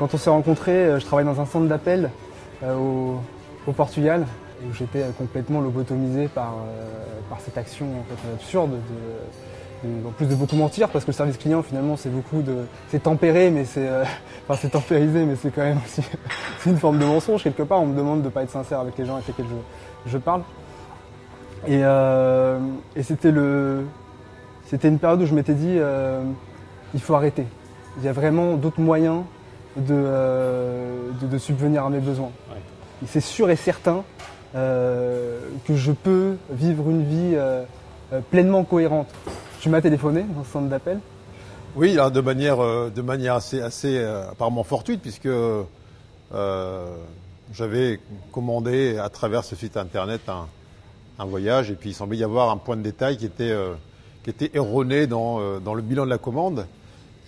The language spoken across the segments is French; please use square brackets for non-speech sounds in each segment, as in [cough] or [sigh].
Quand on s'est rencontrés, je travaille dans un centre d'appel au, au, Portugal où j'étais complètement lobotomisé par, par cette action en fait, absurde de, en plus de beaucoup mentir parce que le service client finalement c'est beaucoup de c'est tempéré mais c'est [laughs] enfin c'est tempérisé mais c'est quand même aussi [laughs] une forme de mensonge quelque part. On me demande de pas être sincère avec les gens avec lesquels je, je parle. Et, euh, et c'était le c'était une période où je m'étais dit euh, il faut arrêter. Il y a vraiment d'autres moyens de, euh, de, de, subvenir à mes besoins ouais. c'est sûr et certain euh, que je peux vivre une vie euh, pleinement cohérente tu m'as téléphoné dans ce centre d'appel Oui, alors de manière, de manière assez, assez apparemment fortuite, puisque euh, j'avais commandé à travers ce site internet un, un, voyage, et puis il semblait y avoir un point de détail qui était, euh, qui était erroné dans, euh, dans, le bilan de la commande.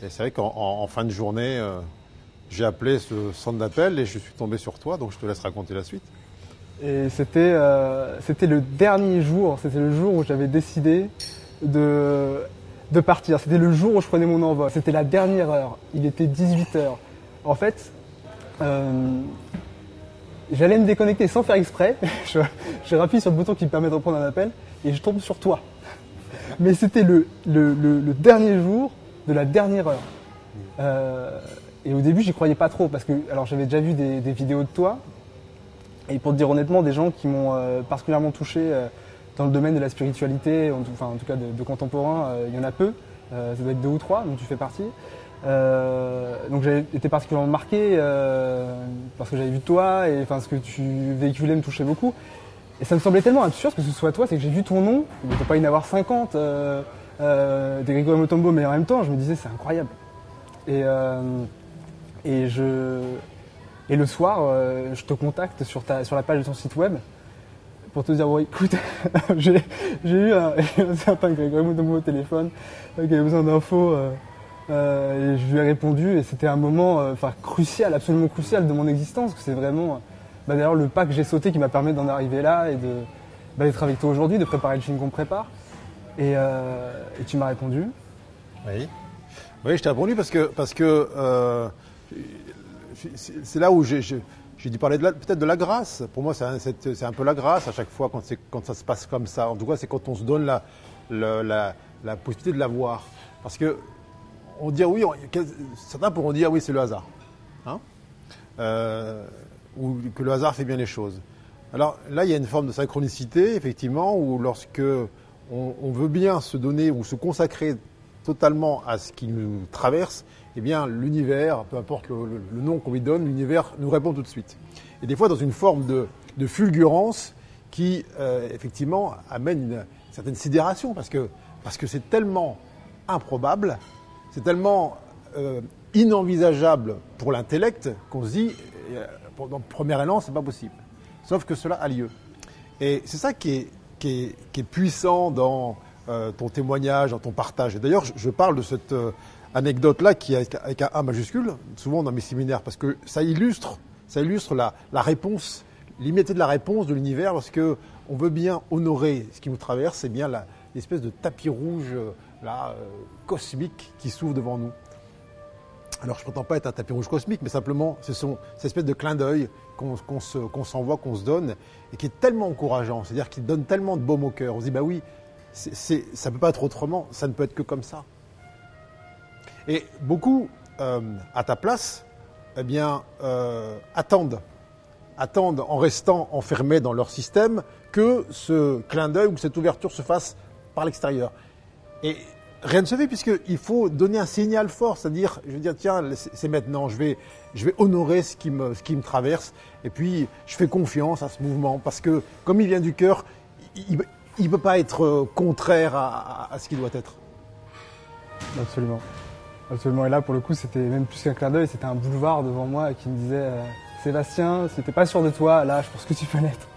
Et c'est vrai qu'en en fin de journée, euh, j'ai appelé ce centre d'appel et je suis tombé sur toi, donc je te laisse raconter la suite. Et c'était c'était le dernier jour, c'était le jour où j'avais décidé de, de partir. C'était le jour où je prenais mon envol. C'était la dernière heure. Il était 18h. En fait, euh, j'allais me déconnecter sans faire exprès. [laughs] je, je sur le bouton qui me permet de reprendre un appel et je tombe sur toi. Mais c'était le, le, dernier jour de la dernière heure. Euh, et au début, j'y croyais pas trop parce que alors j'avais déjà vu des, vidéos de toi. Et pour te dire honnêtement, des gens qui m'ont euh, particulièrement touché euh, dans le domaine de la spiritualité, en tout, enfin en tout cas de, de contemporain, euh, il y en a peu. ça doit être deux ou trois, dont tu fais partie. Donc j'ai été particulièrement marqué parce que j'avais vu toi et enfin ce que tu véhiculais me touchait beaucoup. Et ça me semblait tellement absurde que ce soit toi, c'est que j'ai vu ton nom, il ne pas y en avoir 50 euh, des Grégory Motombo, mais en même temps je me disais c'est incroyable. Et, et, je, et le soir, euh, je te contacte sur, ta, sur la page de ton site web pour te dire bon écoute [laughs] j'ai eu un, [laughs] un certain Grégory Motombo au téléphone qui avait besoin d'infos euh, et je lui ai répondu et c'était un moment euh, enfin crucial, absolument crucial de mon existence. C'est vraiment bah, d'ailleurs le pas que j'ai sauté qui m'a permis d'en arriver là et de bah, d'être avec toi aujourd'hui, de préparer le film qu'on prépare. Et, euh, tu m'as répondu. Oui. Oui, je t'ai répondu parce que parce que euh, c'est là où j'ai dû parler peut-être de la grâce. Pour moi, c'est un, peu la grâce à chaque fois quand, ça se passe comme ça. En tout cas, c'est quand on se donne la, la, la, la possibilité de la voir. Parce que on dit oui, on, certains pourront dire oui, c'est le hasard. Hein euh, ou que le hasard fait bien les choses. Alors là, il y a une forme de synchronicité, effectivement, où lorsque on, on veut bien se donner ou se consacrer totalement à ce qui nous traverse, eh bien, l'univers, peu importe le, nom qu'on lui donne, l'univers nous répond tout de suite. Et des fois, dans une forme de, fulgurance qui, euh, effectivement, amène une certaine sidération, parce que parce que c'est tellement improbable c'est tellement euh, inenvisageable pour l'intellect qu'on se dit, euh, dans le premier élan, c'est pas possible. Sauf que cela a lieu. Et c'est ça qui est, qui, est, puissant dans euh, ton témoignage, dans ton partage. Et d'ailleurs, je, parle de cette anecdote-là qui est avec un A majuscule, souvent dans mes séminaires, parce que ça illustre, ça illustre la, réponse, l'immédiateté de la réponse de l'univers, parce que on veut bien honorer ce qui nous traverse, c'est bien l'espèce de tapis rouge là, euh, cosmique qui s'ouvre devant nous. Alors je ne prétends pas être un tapis rouge cosmique, mais simplement ce sont cette espèce de clin d'œil qu'on qu s'envoie, qu'on se donne, et qui est tellement encourageant, c'est-à-dire qu'il donne tellement de baume au cœur. On se dit, bah oui, ça ne peut pas être autrement, ça ne peut être que comme ça. Et beaucoup, euh, à ta place, eh bien, euh, attendent, attendent en restant enfermés dans leur système que ce clin d'œil ou cette ouverture se fasse par l'extérieur. Et rien ne se fait puisqu'il faut donner un signal fort, c'est-à-dire, je veux dire, tiens, c'est maintenant, je vais, je vais honorer ce qui, me, ce qui me traverse, et puis je fais confiance à ce mouvement, parce que comme il vient du cœur, il ne peut pas être contraire à, à, ce qui doit être. Absolument. Absolument. Et là, pour le coup, c'était même plus qu'un clin d'œil, c'était un boulevard devant moi qui me disait euh, Sébastien, si t'es pas sûr de toi, là, je pense que tu peux l'être.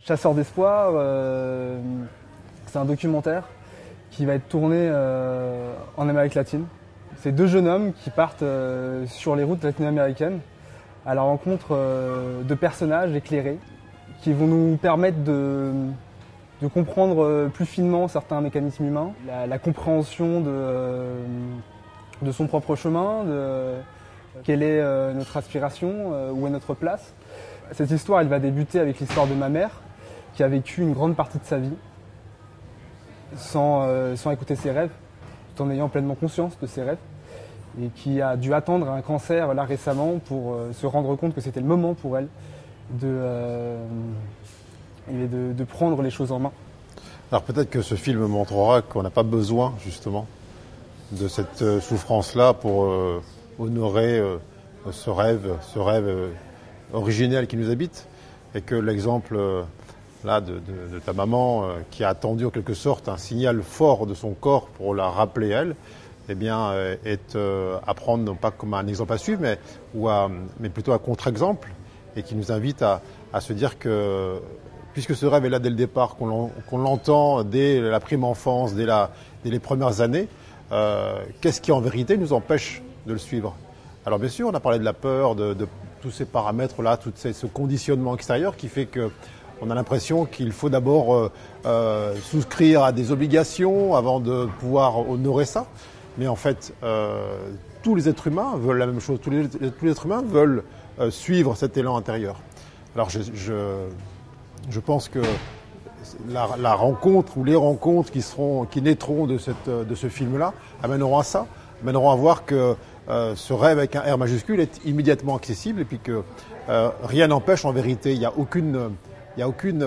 Chasseur d'espoir, euh, c'est un documentaire qui va être tourné euh, en Amérique latine. C'est deux jeunes hommes qui partent sur les routes latino-américaines à la rencontre euh, de personnages éclairés qui vont nous permettre de, comprendre plus finement certains mécanismes humains, la, compréhension de, de son propre chemin, de quelle est notre aspiration, où est notre place. Cette histoire, va débuter avec l'histoire de ma mère, qui a vécu une grande partie de sa vie sans écouter ses rêves, tout en ayant pleinement conscience de ses rêves et qui a dû attendre un cancer là récemment pour euh, se rendre compte que c'était le moment pour elle de, euh, de, prendre les choses en main. Alors peut-être que ce film montrera qu'on n'a pas besoin justement de cette euh, souffrance-là pour honorer ce rêve, ce rêve originel qui nous habite, et que l'exemple là de, de, ta maman qui a attendu en quelque sorte un signal fort de son corps pour la rappeler elle, eh bien, euh, est euh, à prendre non pas comme un exemple à suivre, mais, ou mais plutôt un contre-exemple, et qui nous invite à, se dire que, puisque ce rêve est là dès le départ, qu'on l'entend dès la prime enfance, dès les premières années, euh, qu'est-ce qui en vérité nous empêche de le suivre? Alors bien sûr, on a parlé de la peur, de, tous ces paramètres-là, tout ce conditionnement extérieur qui fait que on a l'impression qu'il faut d'abord souscrire à des obligations avant de pouvoir honorer ça. Mais en fait, euh, tous les êtres humains veulent la même chose. Tous les, êtres humains veulent euh, suivre cet élan intérieur. Alors je, je, pense que la, rencontre ou les rencontres qui, seront, qui naîtront de, cette, de ce film-là amèneront à ça, amèneront à voir que euh, ce rêve avec un R majuscule est immédiatement accessible et puis que rien n'empêche en vérité, il n'y a aucune... Il n'y a, aucune,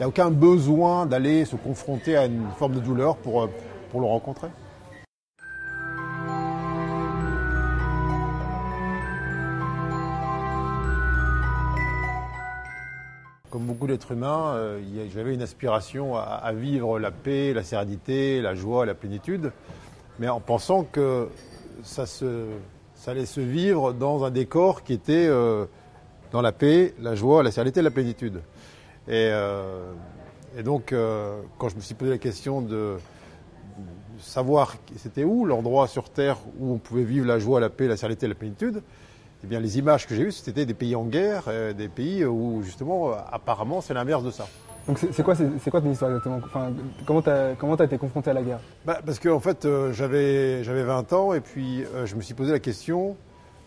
a aucun besoin d'aller se confronter à une forme de douleur pour, pour le rencontrer. D'êtres humains, euh, j'avais une aspiration à, vivre la paix, la sérénité, la joie, la plénitude, mais en pensant que ça, allait se vivre dans un décor qui était euh, dans la paix, la joie, la sérénité, la plénitude. Et, euh, donc, quand je me suis posé la question de savoir c'était où l'endroit sur Terre où on pouvait vivre la joie, la paix, la sérénité, la plénitude, eh bien, les images que j'ai eues, c'était des pays en guerre, euh, des pays où, justement, apparemment, c'est l'inverse de ça. Donc, c'est quoi, c'est quoi ton histoire exactement? Enfin, Comment tu as, comment as été confronté à la guerre? Bah, Parce qu'en en fait, euh, j'avais, j'avais 20 ans et puis euh, je me suis posé la question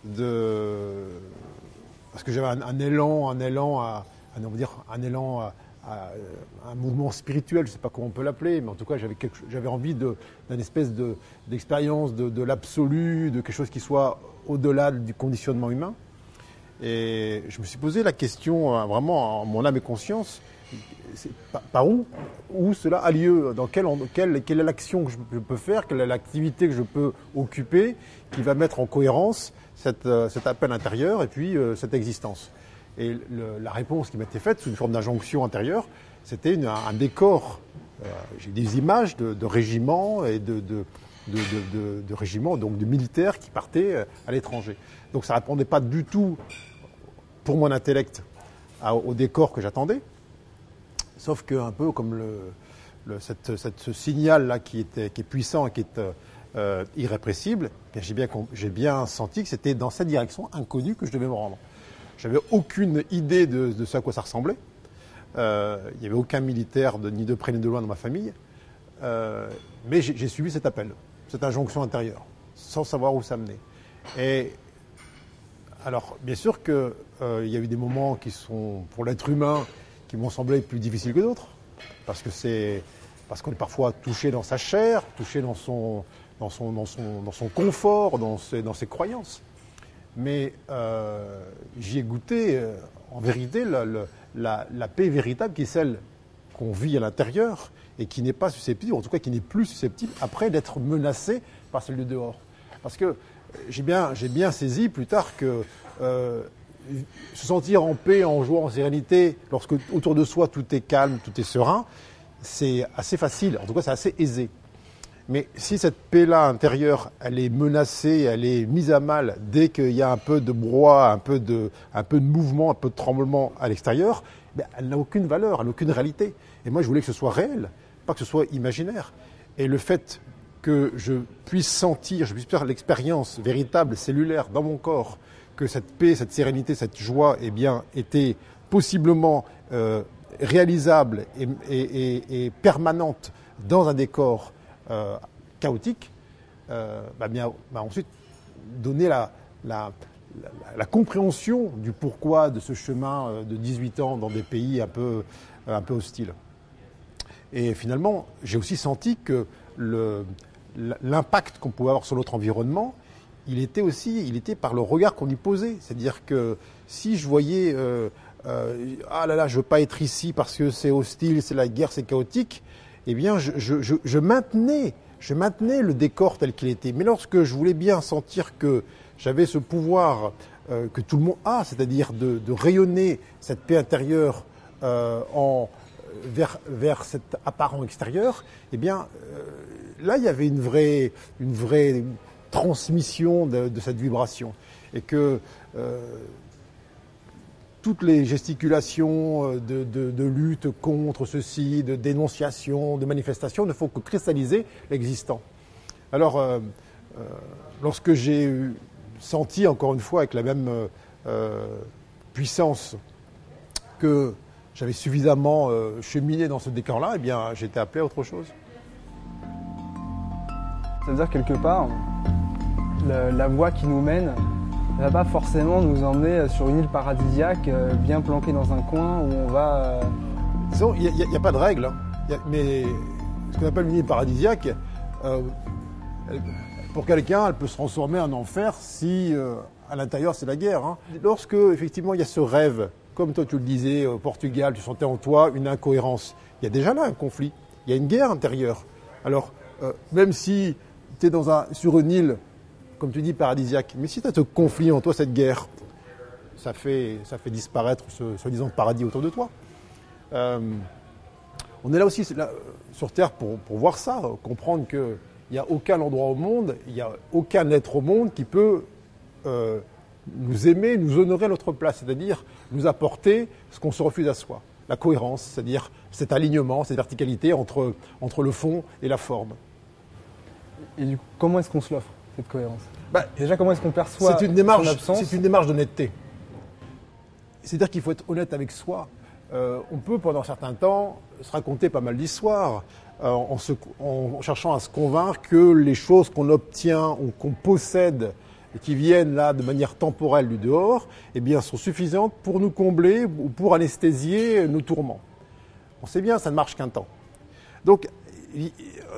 de. Parce que j'avais un, élan, un élan à. On va dire un élan à, un mouvement spirituel, je ne sais pas comment on peut l'appeler, mais en tout cas j'avais, envie d'une espèce de, d'expérience de, l'absolu, de quelque chose qui soit au-delà du conditionnement humain. Et je me suis posé la question, euh, vraiment en mon âme et conscience, par où, où cela a lieu, dans quelle, quelle est l'action que je peux faire, quelle est l'activité que je peux occuper qui va mettre en cohérence euh, cet appel intérieur et puis euh, cette existence. Et la réponse qui m'était faite sous une forme d'injonction intérieure, c'était un décor. J'ai des images de, régiments et de, régiments, donc de militaires qui partaient euh, à l'étranger. Donc ça ne répondait pas du tout, pour mon intellect, au décor que j'attendais. Sauf que un peu comme ce signal-là qui, est puissant et qui est euh, irrépressible, eh j'ai bien senti que c'était dans cette direction inconnue que je devais me rendre. J'avais aucune idée de, de, ce à quoi ça ressemblait. Euh, il n'y avait aucun militaire ni de près ni de loin dans ma famille. mais j'ai suivi cet appel cette injonction intérieure, sans savoir où ça menait. Et alors, bien sûr qu'il euh, y a eu des moments qui sont, pour l'être humain, qui m'ont semblé plus difficiles que d'autres, parce que c'est parce qu'on est parfois touché dans sa chair, touché dans son, dans son, dans son, dans son confort, dans ses, dans ses croyances. Mais euh, j'y ai goûté, euh, en vérité, la, paix véritable qui est celle qu'on vit à l'intérieur et qui n'est pas susceptible, en tout cas qui n'est plus susceptible après d'être menacé par celui de dehors. Parce que j'ai bien, j'ai bien saisi plus tard que euh, se sentir en paix, en joie, en sérénité, lorsque autour de soi tout est calme, tout est serein, c'est assez facile, en tout cas c'est assez aisé. Mais si cette paix-là intérieure, elle est menacée, elle est mise à mal dès qu'il y a un peu de brouhaha, un peu de, un peu de mouvement, un peu de tremblement à l'extérieur, ben, elle n'a aucune valeur, elle n'a aucune réalité. Et moi, je voulais que ce soit réel pas que ce soit imaginaire. Et le fait que je puisse sentir, je puisse faire l'expérience véritable, cellulaire, dans mon corps, que cette paix, cette sérénité, cette joie, eh bien, était possiblement euh, réalisable et, permanente dans un décor euh, chaotique, euh, bah bah ensuite donner la, compréhension du pourquoi de ce chemin euh, de 18 ans dans des pays un peu, un peu hostiles. Et finalement, j'ai aussi senti que l'impact qu'on pouvait avoir sur notre environnement, il était aussi, il était par le regard qu'on y posait. C'est-à-dire que si je voyais euh, ah là là, je veux pas être ici parce que c'est hostile, c'est la guerre, c'est chaotique, eh bien, je, maintenais, je maintenais le décor tel qu'il était. Mais lorsque je voulais bien sentir que j'avais ce pouvoir euh, que tout le monde a, c'est-à-dire de, rayonner cette paix intérieure euh, en, vers, vers cet apparent extérieur, eh bien, là, il y avait une vraie, une vraie transmission de, de cette vibration. Et que toutes les gesticulations euh, de, lutte contre ceci, de dénonciation, de manifestation ne font que cristalliser l'existant. Alors, euh, euh, lorsque j'ai senti, encore une fois, avec la même puissance, que j'avais suffisamment cheminé dans ce décor-là, eh bien, été appelé à autre chose. C'est-à-dire, quelque part, la voie qui nous mène, pas forcément nous emmener sur une île paradisiaque euh, bien planquée dans un coin où on va. Euh, il n'y a, pas de règle, hein. mais ce qu'on appelle une île paradisiaque, euh, pour quelqu'un, elle peut se transformer en enfer si à l'intérieur c'est la guerre. Hein. Lorsque effectivement il y a ce rêve, comme toi tu le disais au Portugal, tu sentais en toi une incohérence, il y a déjà là un conflit, il y a une guerre intérieure. Alors même si tu es dans un, sur une île comme tu dis, paradisiaque. Mais si tu as ce conflit en toi, cette guerre, ça fait, ça fait disparaître ce soi-disant paradis autour de toi. Euh, on est là aussi sur Terre pour, voir ça, comprendre qu'il n'y a aucun endroit au monde, il n'y a aucun être au monde qui peut euh, nous aimer, nous honorer à notre place, c'est-à-dire nous apporter ce qu'on se refuse à soi. La cohérence, c'est-à-dire cet alignement, cette verticalité entre, entre le fond et la forme. Et comment est-ce qu'on se l'offre? Cette cohérence bah, Déjà, comment est-ce qu'on perçoit c'est une démarche, C'est une démarche d'honnêteté. C'est-à-dire qu'il faut être honnête avec soi. Euh, on peut, pendant un certain temps, se raconter pas mal d'histoires euh, en, cherchant à se convaincre que les choses qu'on obtient ou qu'on possède et qui viennent là de manière temporelle du dehors, eh bien, sont suffisantes pour nous combler ou pour anesthésier nos tourments. On sait bien, ça ne marche qu'un temps. Donc,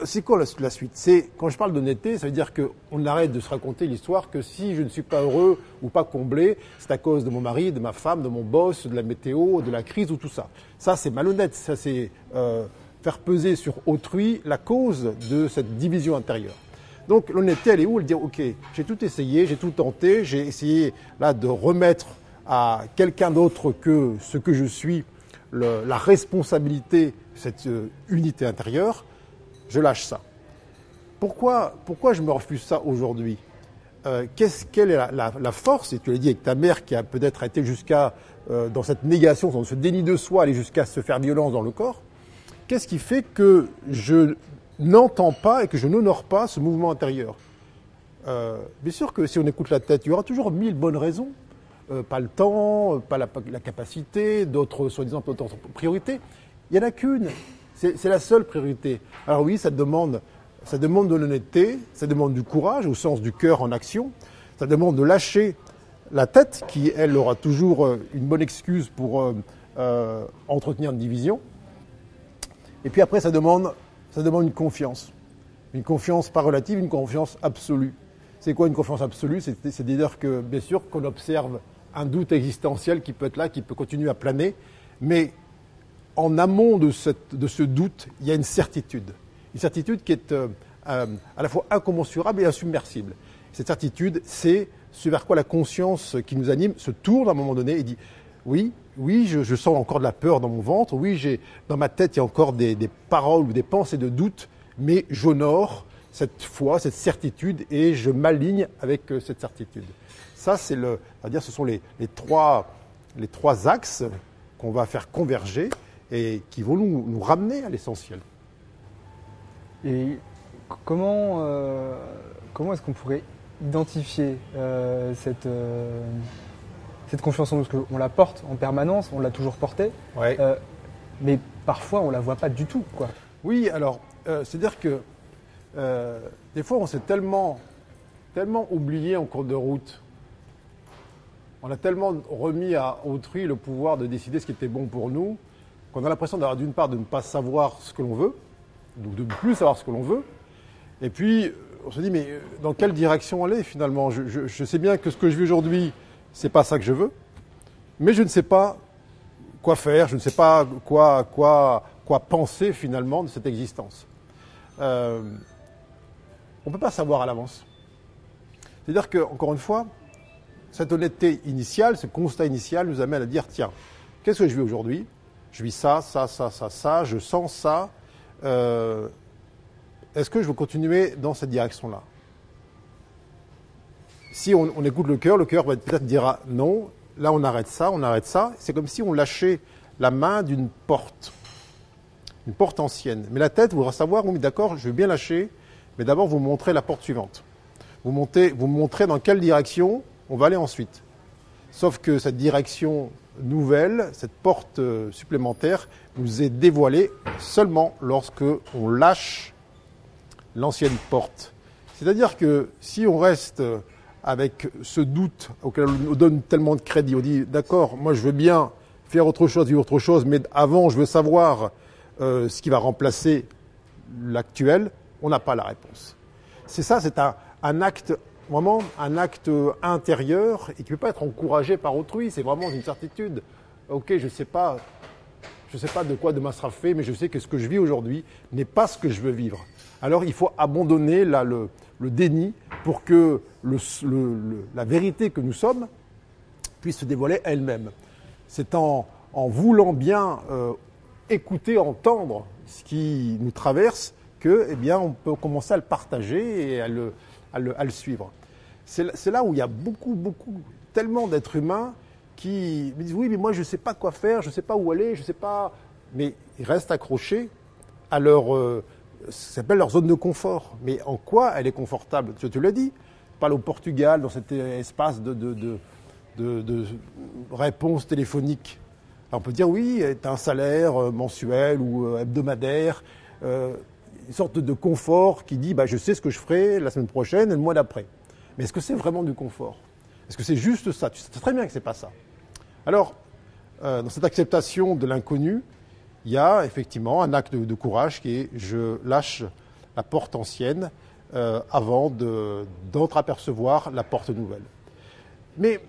c'est quoi la, suite? C'est quand je parle d'honnêteté, ça veut dire qu'on arrête de se raconter l'histoire que si je ne suis pas heureux ou pas comblé, c'est à cause de mon mari, de ma femme, de mon boss, de la météo, de la crise ou tout ça. Ça, c'est malhonnête. Ça, c'est euh, faire peser sur autrui la cause de cette division intérieure. Donc l'honnêteté, elle est où? Elle dit ok, j'ai tout essayé, j'ai tout tenté, j'ai essayé là de remettre à quelqu'un d'autre que ce que je suis la responsabilité, cette euh, unité intérieure je lâche ça. Pourquoi, pourquoi je me refuse ça aujourd'hui? Euh, Quelle est la, force, et tu l'as dit avec ta mère qui a peut-être été jusqu'à, euh, dans cette négation, dans ce déni de soi, aller jusqu'à se faire violence dans le corps Qu'est-ce qui fait que je n'entends pas et que je n'honore pas ce mouvement intérieur? Euh, Bien sûr que si on écoute la tête, il y aura toujours mille bonnes raisons. pas le temps, pas la, capacité, d'autres soi-disant d'autres priorités. Il n'y en a qu'une. C'est la seule priorité. Alors oui, ça demande, de l'honnêteté, ça demande du courage au sens du cœur en action, ça demande de lâcher la tête qui, elle, aura toujours euh, une bonne excuse pour euh, euh, entretenir une division. Et puis après, ça demande, ça demande une confiance. Une confiance pas relative, une confiance absolue. C'est quoi une confiance absolue? C'est dire que, bien sûr, qu'on observe un doute existentiel qui peut être là, qui peut continuer à planer, mais en amont de, ce doute, il y a une certitude. Une certitude qui est euh, euh, à la fois incommensurable et insubmersible. Cette certitude, c'est ce vers quoi la conscience qui nous anime se tourne à un moment donné et dit oui, oui, je, sens encore de la peur dans mon ventre, oui, j'ai dans ma tête il y a encore des, paroles ou des pensées de doute, mais j'honore cette foi, cette certitude et je m'aligne avec euh, cette certitude. Ça, c'est le, à dire, ce sont les, trois, les trois axes qu'on va faire converger et qui vont nous, ramener à l'essentiel. Et comment, euh, comment est-ce qu'on pourrait identifier euh, cette, euh, cette confiance en nous? Parce qu'on la porte en permanence, on l'a toujours portée. mais parfois on la voit pas du tout, quoi. Oui, alors, c'est-à-dire que des fois, on s'est tellement, tellement oublié en cours de route. On a tellement remis à autrui le pouvoir de décider ce qui était bon pour nous, qu'on a l'impression d'avoir d'une part de ne pas savoir ce que l'on veut, donc de ne plus savoir ce que l'on veut, et puis on se dit mais euh, dans quelle direction aller finalement? Je, sais bien que ce que je vis aujourd'hui, c'est pas ça que je veux, mais je ne sais pas quoi faire, je ne sais pas quoi penser finalement de cette existence. Euh, on ne peut pas savoir à l'avance. C'est-à-dire que, encore une fois, cette honnêteté initiale, ce constat initial nous amène à dire tiens, qu'est-ce que je vis aujourd'hui? Je vis ça, ça, ça, ça, ça, je sens ça. Euh, Est-ce que je veux continuer dans cette direction-là? Si on, écoute le cœur, le cœur peut-être dira non, là on arrête ça, on arrête ça. C'est comme si on lâchait la main d'une porte, une porte ancienne. Mais la tête voudra savoir, oui d'accord, je veux bien lâcher, mais d'abord vous montrez la porte suivante. Vous, vous montrez dans quelle direction on va aller ensuite. Sauf que cette direction nouvelle, cette porte euh, supplémentaire, nous est dévoilée seulement lorsque on lâche l'ancienne porte. C'est-à-dire que si on reste euh, avec ce doute auquel on donne tellement de crédit, on dit d'accord, moi je veux bien faire autre chose, vivre autre chose, mais avant je veux savoir euh, ce qui va remplacer l'actuel, on n'a pas la réponse. C'est ça, c'est un, un acte, vraiment un acte intérieur et qui ne peut pas être encouragé par autrui, c'est vraiment une certitude. Ok, je ne sais pas, je sais pas de quoi demain sera fait, mais je sais que ce que je vis aujourd'hui n'est pas ce que je veux vivre. Alors il faut abandonner là, le, déni pour que la vérité que nous sommes puisse se dévoiler elle-même. C'est en, voulant bien euh, écouter, entendre ce qui nous traverse que, eh bien, on peut commencer à le partager et à le suivre. C'est là- où il y a beaucoup, beaucoup, tellement d'êtres humains qui disent oui, mais moi je ne sais pas quoi faire, je ne sais pas où aller, je ne sais pas. Mais ils restent accrochés à leur, euh, ça s'appelle leur zone de confort. Mais en quoi elle est confortable? Je te le dis. Parle au Portugal, dans cet espace de, de, de, de, téléphoniques. Alors, on peut dire oui, tu as un salaire euh, mensuel ou euh, hebdomadaire, euh, une sorte de confort qui dit bah, je sais ce que je ferai la semaine prochaine et le mois d'après. Mais est-ce que c'est vraiment du confort? Est-ce que c'est juste ça? Tu sais très bien que c'est pas ça. Alors, euh, dans cette acceptation de l'inconnu, il y a effectivement un acte de, courage qui est je lâche la porte ancienne euh, avant de- d'entreapercevoir la porte nouvelle. Mais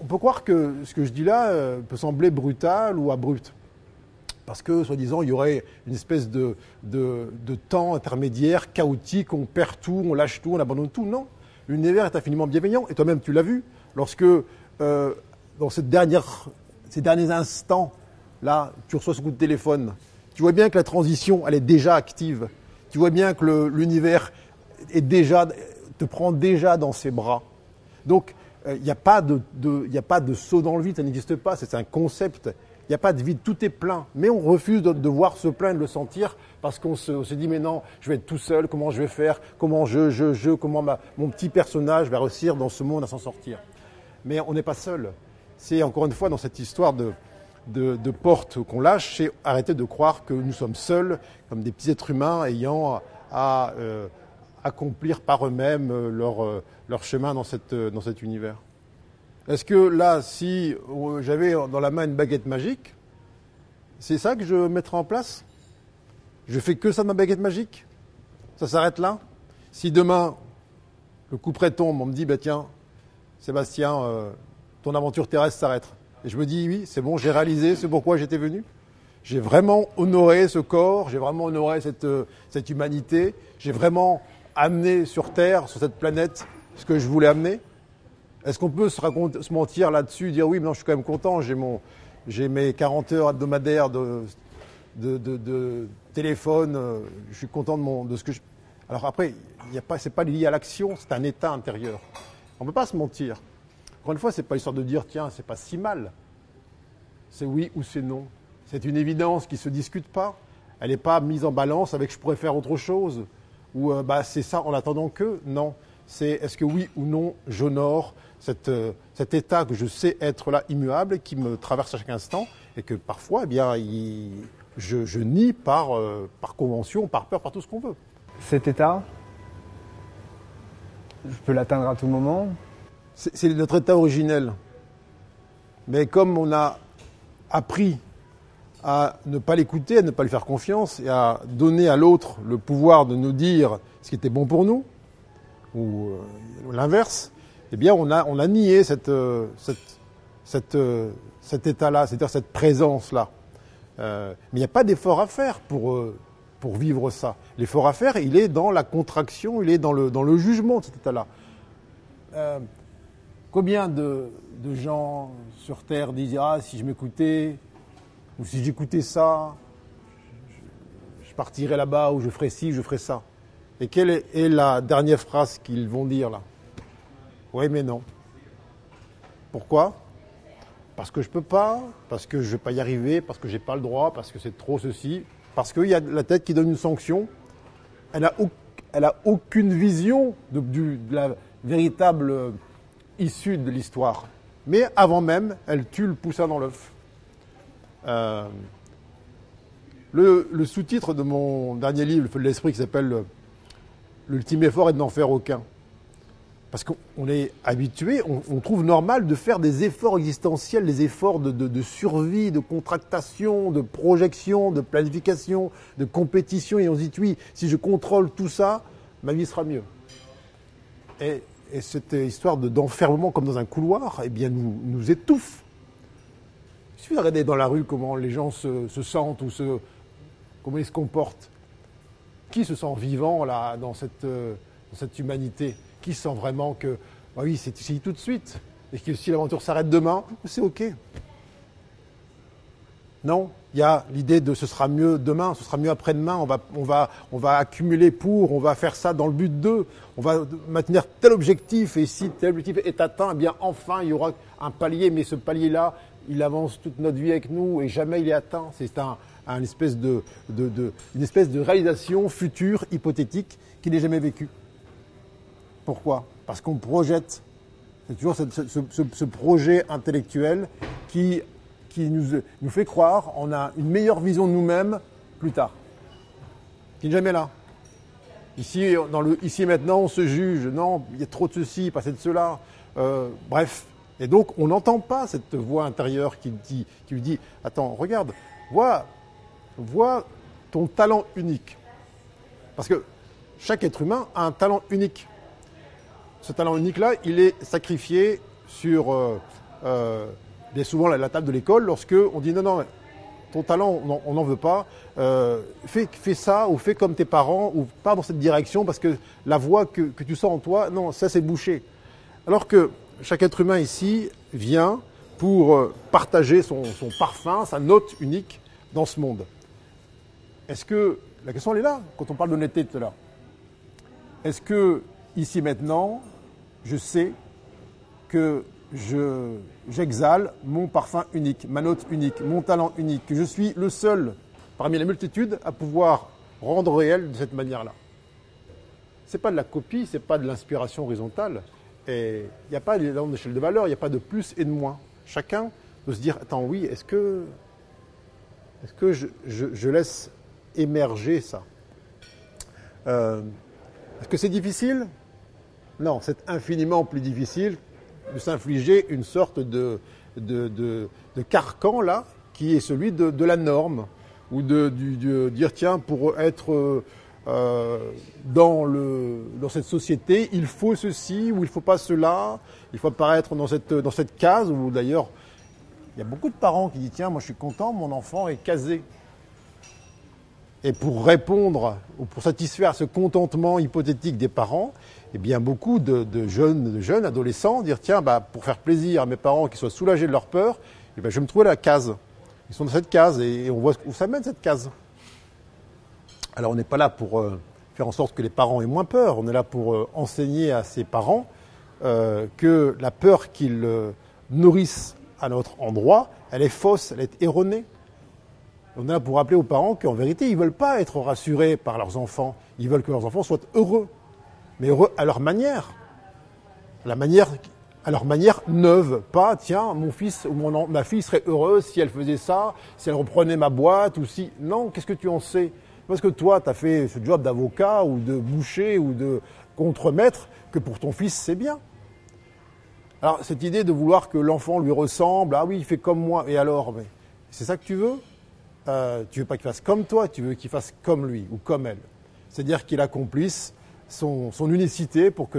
on peut croire que ce que je dis là euh, peut sembler brutal ou abrupt. Parce que, soi-disant, il y aurait une espèce de, de- de temps intermédiaire, chaotique, on perd tout, on lâche tout, on abandonne tout. Non. L'univers est infiniment bienveillant. Et toi-même, tu l'as vu, lorsque, euh, dans cette dernière, ces derniers instants, là, tu reçois ce coup de téléphone, tu vois bien que la transition, elle est déjà active. Tu vois bien que l'univers est déjà, te prend déjà dans ses bras. Donc, euh, il n'y a, pas de, a pas de saut dans le vide, ça n'existe pas, c'est un concept. Il n'y a pas de vide, tout est plein. Mais on refuse de, de voir ce plein, de le sentir, parce qu'on se, se dit, mais non, je vais être tout seul, comment je vais faire, comment je, je, je, comment mon petit personnage va réussir dans ce monde à s'en sortir. Mais on n'est pas seul. C'est encore une fois dans cette histoire de, de, porte qu'on lâche, c'est arrêter de croire que nous sommes seuls, comme des petits êtres humains ayant à euh, accomplir par eux-mêmes euh, leur, euh, leur chemin dans cet univers. Est-ce que là, si j'avais dans la main une baguette magique, c'est ça que je mettrais en place? Je fais que ça de ma baguette magique? Ça s'arrête là? Si demain, le coup près tombe, on me dit, bah tiens, Sébastien, euh, ton aventure terrestre s'arrête. Et je me dis, oui, c'est bon, j'ai réalisé ce pourquoi j'étais venu. J'ai vraiment honoré ce corps, j'ai vraiment honoré euh, cette humanité, j'ai vraiment amené sur Terre, sur cette planète, ce que je voulais amener. Est-ce qu'on peut se, mentir là-dessus, dire oui, mais non, je suis quand même content, j'ai mon, j'ai mes 40 heures hebdomadaires de, de, de, téléphone, euh, je suis content de, mon, de ce que je... Alors après, y a pas, lié à l'action, c'est un état intérieur. On ne peut pas se mentir. Encore une fois, c'est pas histoire de dire tiens, c'est pas si mal. C'est oui ou c'est non. C'est une évidence qui ne se discute pas. Elle n'est pas mise en balance avec je pourrais faire autre chose. Ou euh, bah, c'est ça en attendant que. Non. C'est est-ce que oui ou non j'honore cette, euh, cet état que je sais être là immuable et qui me traverse à chaque instant et que parfois, eh bien, il- je, je nie par, euh, par convention, par peur, par tout ce qu'on veut. Cet état, je peux l'atteindre à tout moment. C'est c'est notre état originel. Mais comme on a appris à ne pas l'écouter, à ne pas lui faire confiance et à donner à l'autre le pouvoir de nous dire ce qui était bon pour nous, ou euh, l'inverse, eh bien on a, nié euh, euh, cet état-là, c'est-à-dire cette présence-là. Euh, mais il n'y a pas d'effort à faire pour, pour vivre ça. L'effort à faire, il est dans la contraction, il est dans le, jugement de cet état-là. Combien de, gens sur Terre disent Ah, si je m'écoutais, ou si j'écoutais ça, je, je partirais là-bas, ou je ferais ci, je ferais ça? Et quelle est, est la dernière phrase qu'ils vont dire là? Oui, mais non. Pourquoi? Parce que je peux pas, parce que je vais pas y arriver, parce que j'ai pas le droit, parce que c'est trop ceci, parce qu'il y a la tête qui donne une sanction. Elle a, au- elle a aucune vision de la véritable euh, issue de l'histoire. Mais avant même, elle tue le poussin dans l'œuf. Euh, le, le sous-titre de mon dernier livre, Le feu de l'esprit, qui s'appelle euh, L'ultime effort est de n'en faire aucun. Parce qu'on est habitué, on, trouve normal de faire des efforts existentiels, des efforts de, survie, de contractation, de projection, de planification, de compétition. Et on se dit, oui, si je contrôle tout ça, ma vie sera mieux. Et, et cette histoire de- d'enfermement comme dans un couloir, eh bien, nous, étouffe. Il suffit de regarder dans la rue comment les gens se, se sentent ou se, comment ils se comportent. Qui se sent vivant là dans cette, euh, dans cette humanité? Qui sent vraiment que bah oui c'est tout de suite et que si l'aventure s'arrête demain, c'est ok. Non, il y a l'idée de ce sera mieux demain, ce sera mieux après-demain, on va, on, va, on va accumuler pour, on va faire ça dans le but de, on va maintenir tel objectif et si tel objectif est atteint, eh bien enfin il y aura un palier, mais ce palier-là, il avance toute notre vie avec nous et jamais il est atteint. C'est un, espèce de- une espèce de réalisation future, hypothétique, qui n'est jamais vécue. Pourquoi? Parce qu'on projette. C'est toujours ce, projet intellectuel qui, qui nous, nous fait croire on a une meilleure vision de nous-mêmes plus tard. Qui n'est jamais là. Ici, dans le, ici et maintenant, on se juge. Non, il y a trop de ceci, pas de cela. Euh, bref. Et donc, on n'entend pas cette voix intérieure qui, dit, qui lui dit Attends, regarde, vois, vois ton talent unique. Parce que chaque être humain a un talent unique. Ce talent unique-là, il est sacrifié sur euh, euh, bien souvent la, table de l'école lorsque on dit non, non, ton talent, on n'en- veut pas. Euh, fais, ça ou fais comme tes parents ou pars dans cette direction parce que la voix que, tu sens en toi, non, ça c'est bouché. Alors que chaque être humain ici vient pour euh, partager son, son parfum, sa note unique dans ce monde. Est-ce que, la question elle est là, quand on parle d'honnêteté tout à l'heure. Est-ce que, ici maintenant, je sais que je, j'exhale mon parfum unique, ma note unique, mon talent unique, que je suis le seul parmi la multitude à pouvoir rendre réel de cette manière-là C'est pas de la copie, c'est pas de l'inspiration horizontale. Il n'y a pas d'échelle de valeur, il n'y a pas de plus et de moins. Chacun doit se dire, attends, oui, est-ce que, est-ce que je, je- je laisse émerger ça? Euh, Est-ce que c'est difficile? Non, c'est infiniment plus difficile de s'infliger une sorte de, carcan là, qui est celui de, la norme, ou de, dire tiens, pour être euh, dans, le, dans cette société, il faut ceci ou il ne faut pas cela, il faut apparaître dans cette, dans cette case, ou d'ailleurs, il y a beaucoup de parents qui disent tiens, moi je suis content, mon enfant est casé. Et pour répondre ou pour satisfaire ce contentement hypothétique des parents, eh bien beaucoup de, jeunes, de jeunes adolescents dire tiens, bah, pour faire plaisir à mes parents qui soient soulagés de leur peur, eh ben, je vais me trouver à la case. Ils sont dans cette case et, on voit où ça mène cette case. Alors on n'est pas là pour euh, faire en sorte que les parents aient moins peur, on est là pour euh, enseigner à ces parents euh, que la peur qu'ils nourrissent à notre endroit, elle est fausse, elle est erronée. On là pour rappeler aux parents qu'en vérité, ils ne veulent pas être rassurés par leurs enfants. Ils veulent que leurs enfants soient heureux, mais heureux à leur manière. À leur manière neuve. Pas, tiens, mon fils ou ma fille serait heureuse si elle faisait ça, si elle reprenait ma boîte ou si. Non, qu'est-ce que tu en sais? Parce que toi, tu as fait ce job d'avocat ou de boucher ou de contremaître, que pour ton fils, c'est bien. Alors, cette idée de vouloir que l'enfant lui ressemble, ah oui, il fait comme moi, et alors C'est ça que tu veux? Euh, Tu veux pas qu'il fasse comme toi, tu veux qu'il fasse comme lui ou comme elle. C'est-à-dire qu'il accomplisse son, unicité pour que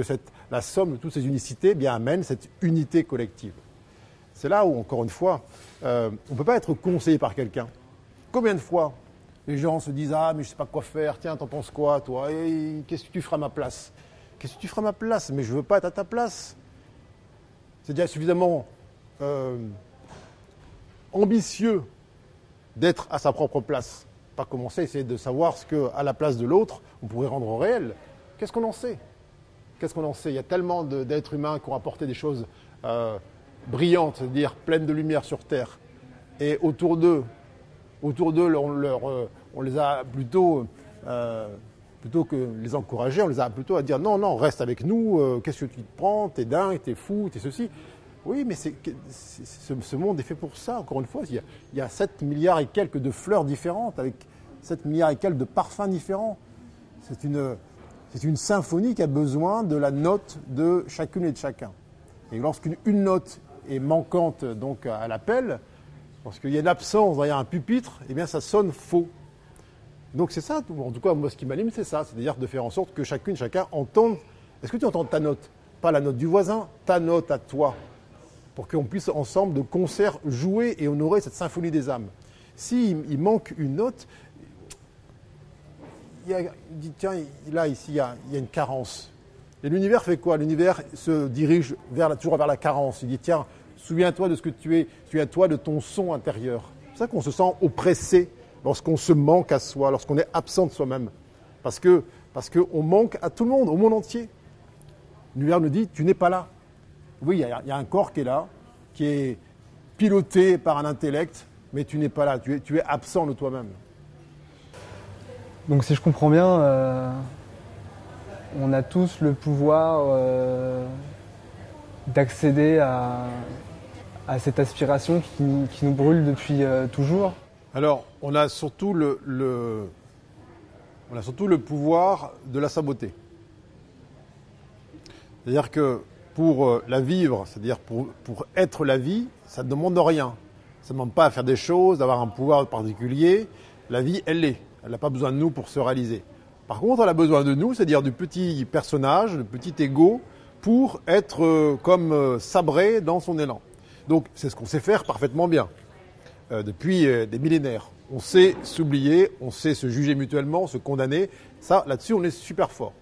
la somme de toutes ces unicités bien, amène cette unité collective. C'est là où, encore une fois, euh, on ne peut pas être conseillé par quelqu'un. Combien de fois les gens se disent Ah, mais je ne sais pas quoi faire, tiens, t'en penses quoi, toi? Qu'est-ce que tu feras à ma place? Qu'est-ce que tu feras à ma place? Mais je ne veux pas être à ta place. C'est déjà suffisamment euh, ambitieux d'être à sa propre place. Pas commencer à essayer de savoir ce qu'à la place de l'autre, on pourrait rendre réel. Qu'est-ce qu'on en sait? Qu'est-ce qu'on en sait? Il y a tellement d'êtres humains qui ont apporté des choses euh, brillantes, c'est-à-dire pleines de lumière sur Terre. Et autour d'eux, autour d'eux, on, euh, les a plutôt, euh, plutôt que les encourager, on les a plutôt à dire non, non, reste avec nous, qu'est-ce que tu te prends, t'es dingue, t'es fou, t'es ceci. Oui, mais ce, monde est fait pour ça, encore une fois. Il y, a, il y a 7 milliards et quelques de fleurs différentes, avec 7 milliards et quelques de parfums différents. C'est une, une symphonie qui a besoin de la note de chacune et de chacun. Et lorsqu'une note est manquante donc à l'appel, parce qu'il y a une absence derrière un pupitre, eh bien ça sonne faux. Donc c'est ça, en tout cas moi ce qui m'anime c'est ça, c'est-à-dire de faire en sorte que chacune, chacun entende. Est-ce que tu entends ta note? Pas la note du voisin, ta note à toi, pour qu'on puisse ensemble de concert jouer et honorer cette symphonie des âmes. S'il il manque une note, il, dit, tiens, là, ici, il y a, une carence. Et l'univers fait quoi? L'univers se dirige vers toujours vers la carence. Il dit, tiens, souviens-toi de ce que tu es, souviens-toi de ton son intérieur. C'est ça qu'on se sent oppressé lorsqu'on se manque à soi, lorsqu'on est absent de soi-même. Parce que parce qu'on manque à tout le monde, au monde entier. L'univers nous dit, tu n'es pas là. Oui, il y, a, un corps qui est là, qui est piloté par un intellect, mais tu n'es pas là, tu es, tu es absent de toi-même. Donc si je comprends bien, euh, on a tous le pouvoir euh, d'accéder à, cette aspiration qui, nous brûle depuis euh, toujours. Alors, on a surtout le, on a surtout le pouvoir de la saboter. C'est-à-dire que pour la vivre, c'est-à-dire pour, pour, être la vie, ça ne demande rien. Ça ne demande pas à faire des choses, d'avoir un pouvoir particulier. La vie, elle l'est. Elle n'a pas besoin de nous pour se réaliser. Par contre, elle a besoin de nous, c'est-à-dire du petit personnage, du petit ego, pour être euh, comme euh, sabré dans son élan. Donc, c'est ce qu'on sait faire parfaitement bien euh, depuis des millénaires. On sait s'oublier, on sait se juger mutuellement, se condamner. Ça, là-dessus, on est super fort.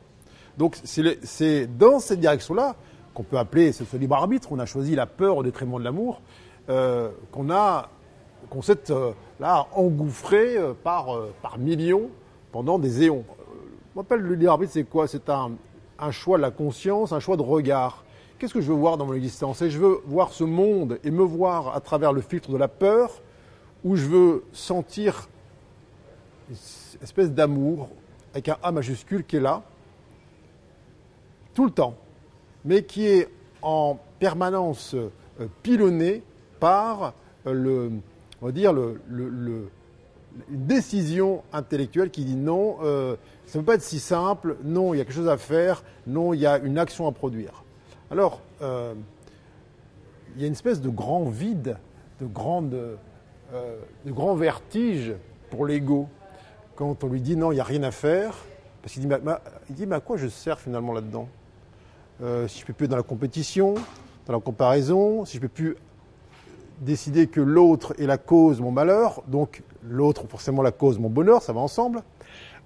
Donc, c'est dans cette direction-là qu'on peut appeler ce, libre arbitre. On a choisi la peur au détriment de l'amour, qu'on a qu'on s'est euh, là engouffré euh, par, euh, par millions pendant des éons. Je m'appelle le libre arbitre, c'est quoi? C'est un, un choix de la conscience, un choix de regard. Qu'est-ce que je veux voir dans mon existence? Et je veux voir ce monde et me voir à travers le filtre de la peur, ou je veux sentir une espèce d'amour avec un A majuscule qui est là, tout le temps, mais qui est en permanence pilonné par le, on va dire, le, une décision intellectuelle qui dit non, euh, ça ne peut pas être si simple, non, il y a quelque chose à faire, non, il y a une action à produire. Alors, euh, il y a une espèce de grand vide, de, euh, de grand vertige pour l'ego quand on lui dit non, il n'y a rien à faire, parce qu'il dit, dit mais à quoi je sers finalement là-dedans? Si je ne peux plus dans la compétition, dans la comparaison, si je ne peux plus décider que l'autre est la cause de mon malheur, donc l'autre forcément la cause de mon bonheur, ça va ensemble.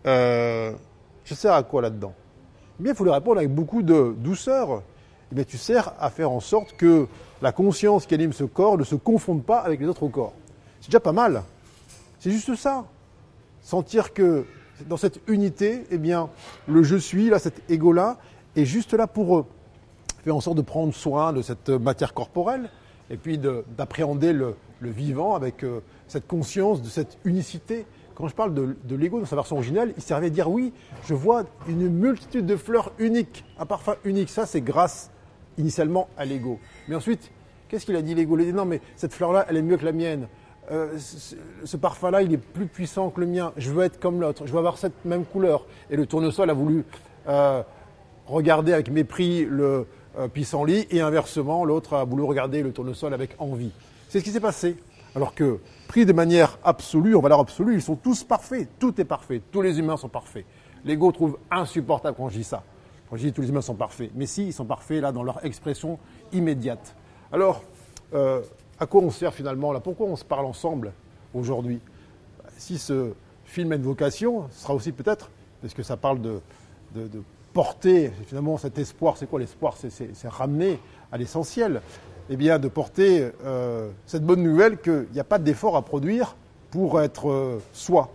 Euh, je sers à quoi là-dedans? Eh bien, il faut lui répondre avec beaucoup de douceur. Eh tu sers à faire en sorte que la conscience qui anime ce corps ne se confonde pas avec les autres corps. C'est déjà pas mal. C'est juste ça. Sentir que dans cette unité, eh bien, le je suis, là, cet ego-là, est juste là pour eux. Faire en sorte de prendre soin de cette matière corporelle, et puis d'appréhender le, vivant avec euh, cette conscience de cette unicité. Quand je parle de, l'ego dans sa version originale, il servait à dire oui, je vois une multitude de fleurs uniques, un parfum unique. Ça, c'est grâce initialement à l'ego. Mais ensuite, qu'est-ce qu'il a dit l'ego? Il a dit non, mais cette fleur-là, elle est mieux que la mienne. Euh, ce, ce parfum-là, il est plus puissant que le mien. Je veux être comme l'autre. Je veux avoir cette même couleur. Et le tournesol a voulu euh, regarder avec mépris le euh, pissenlit et inversement, l'autre a voulu regarder le tournesol avec envie. C'est ce qui s'est passé. Alors que, pris de manière absolue, en valeur absolue, ils sont tous parfaits. Tout est parfait. Tous les humains sont parfaits. L'ego trouve insupportable quand je dis ça. Quand je dis tous les humains sont parfaits. Mais si, ils sont parfaits là dans leur expression immédiate. Alors, euh, à quoi on sert finalement là? Pourquoi on se parle ensemble aujourd'hui? Si ce film a une vocation, ce sera aussi peut-être, parce que ça parle de, porter finalement cet espoir. C'est quoi l'espoir? C'est ramener à l'essentiel. Eh bien, de porter euh, cette bonne nouvelle qu'il n'y a pas d'effort à produire pour être euh, soi.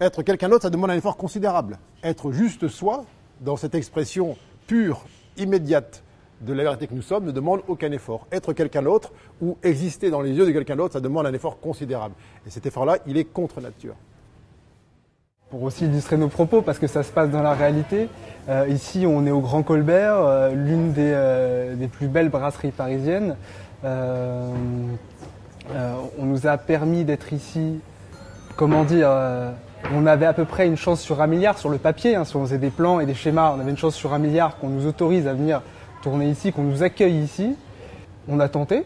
Être quelqu'un d'autre, ça demande un effort considérable. Être juste soi, dans cette expression pure, immédiate de la vérité que nous sommes, ne demande aucun effort. Être quelqu'un d'autre ou exister dans les yeux de quelqu'un d'autre, ça demande un effort considérable. Et cet effort-là, il est contre nature. Pour aussi illustrer nos propos, parce que ça se passe dans la réalité, euh, ici on est au Grand Colbert, euh, l'une des, euh, des, plus belles brasseries parisiennes. On nous a permis d'être ici, comment dire, on avait à peu près une chance sur un milliard sur le papier, hein, si on faisait des plans et des schémas, on avait une chance sur un milliard qu'on nous autorise à venir tourner ici, qu'on nous accueille ici. On a tenté,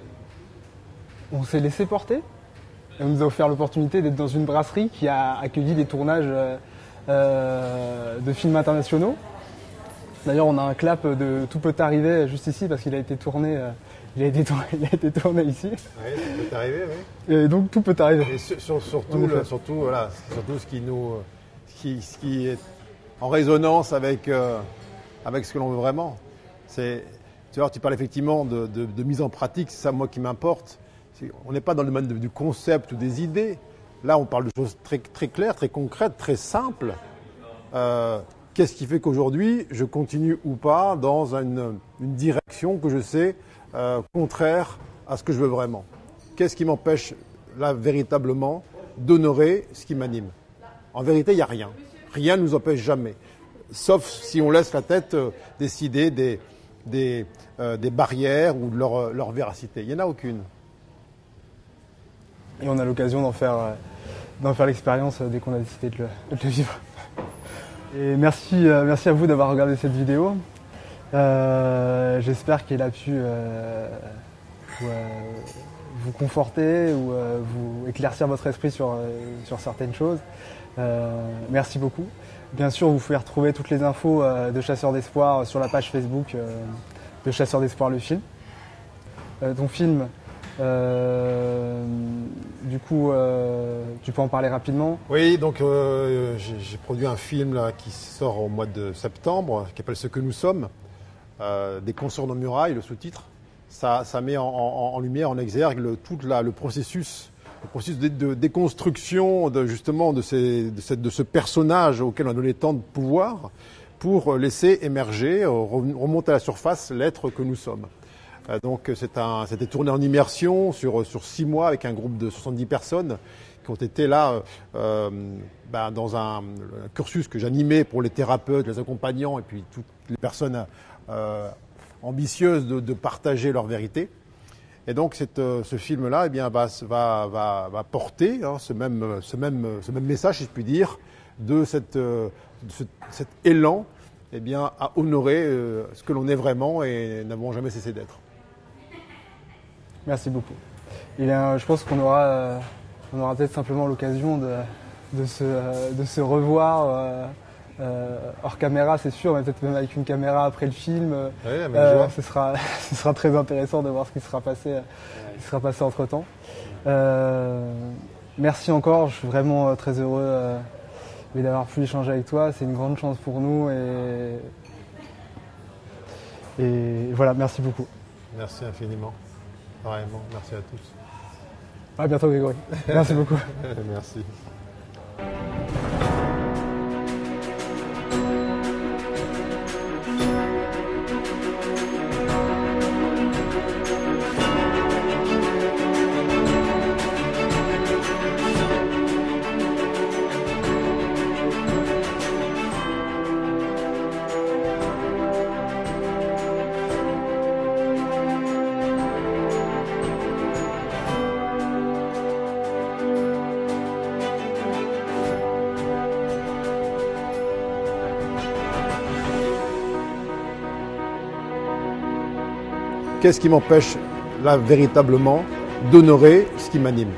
on s'est laissé porter, on nous a offert l'opportunité d'être dans une brasserie qui a accueilli des tournages euh, de films internationaux. D'ailleurs, on a un clap de Tout peut arriver juste ici parce qu'il a été tourné. Euh, il a, été tourné, [laughs] il a été tourné ici. Oui, tout peut arriver, oui. Et donc tout peut arriver. Et sur, surtout, le, surtout, voilà, surtout ce qui nous, ce qui, ce qui est en résonance avec, euh, avec ce que l'on veut vraiment. C'est, tu vois, tu parles effectivement de, de, de mise en pratique, c'est ça moi qui m'importe. On n'est pas dans le domaine du concept ou des idées. Là, on parle de choses très, claires, très concrètes, très simples. Euh, Qu'est-ce qui fait qu'aujourd'hui, je continue ou pas dans une, direction que je sais euh, contraire à ce que je veux vraiment? Qu'est-ce qui m'empêche là véritablement d'honorer ce qui m'anime? En vérité, il n'y a rien. Rien ne nous empêche jamais. Sauf si on laisse la tête euh, décider des, barrières ou de leur véracité. Il n'y en a aucune. Et on a l'occasion d'en faire, euh, faire l'expérience dès qu'on a décidé de le, vivre. Et merci, euh, merci à vous d'avoir regardé cette vidéo. Euh, J'espère qu'elle a pu euh, vous, euh, conforter ou euh, vous éclaircir votre esprit sur, sur certaines choses. merci beaucoup. Bien sûr, vous pouvez retrouver toutes les infos de Chasseurs d'Espoir sur la page Facebook de Chasseurs d'Espoir le film. ton film, euh, du coup, euh, tu peux en parler rapidement Oui, donc euh, j'ai produit un film qui sort au mois de septembre, qui s'appelle Ce que nous sommes, des consorts de murailles, le sous-titre. Ça, met en, lumière, en exergue tout le processus, le processus de, déconstruction de, justement de, de, ce personnage auquel on a donné tant de pouvoir pour laisser émerger, remonter à la surface l'être que nous sommes. Euh, donc c'était tourné en immersion sur, sur six mois avec un groupe de 70 personnes qui ont été là euh, ben, dans un, cursus que j'animais pour les thérapeutes, les accompagnants et puis toutes les personnes euh, ambitieuses de, partager leur vérité. Et donc ce film-là eh bien, va, porter hein, ce, même, message, si je puis dire, de, cet élan eh à honorer euh, ce que l'on est vraiment et n'avons jamais cessé d'être. Merci beaucoup. Et bien, je pense qu'on aura, euh, on aura peut-être simplement l'occasion de, de, se, euh, de se revoir euh, hors caméra, c'est sûr, mais peut-être même avec une caméra après le film. Oui, ce, sera, [laughs] ce sera très intéressant de voir ce qui sera passé, qui sera passé entre temps. merci encore, je suis vraiment très heureux d'avoir pu échanger avec toi. C'est une grande chance pour nous et, et voilà, merci beaucoup. Merci infiniment. Vraiment, merci à tous. À bientôt Grégory. Merci beaucoup. [laughs] merci. Qu'est-ce qui m'empêche là véritablement d'honorer ce qui m'anime?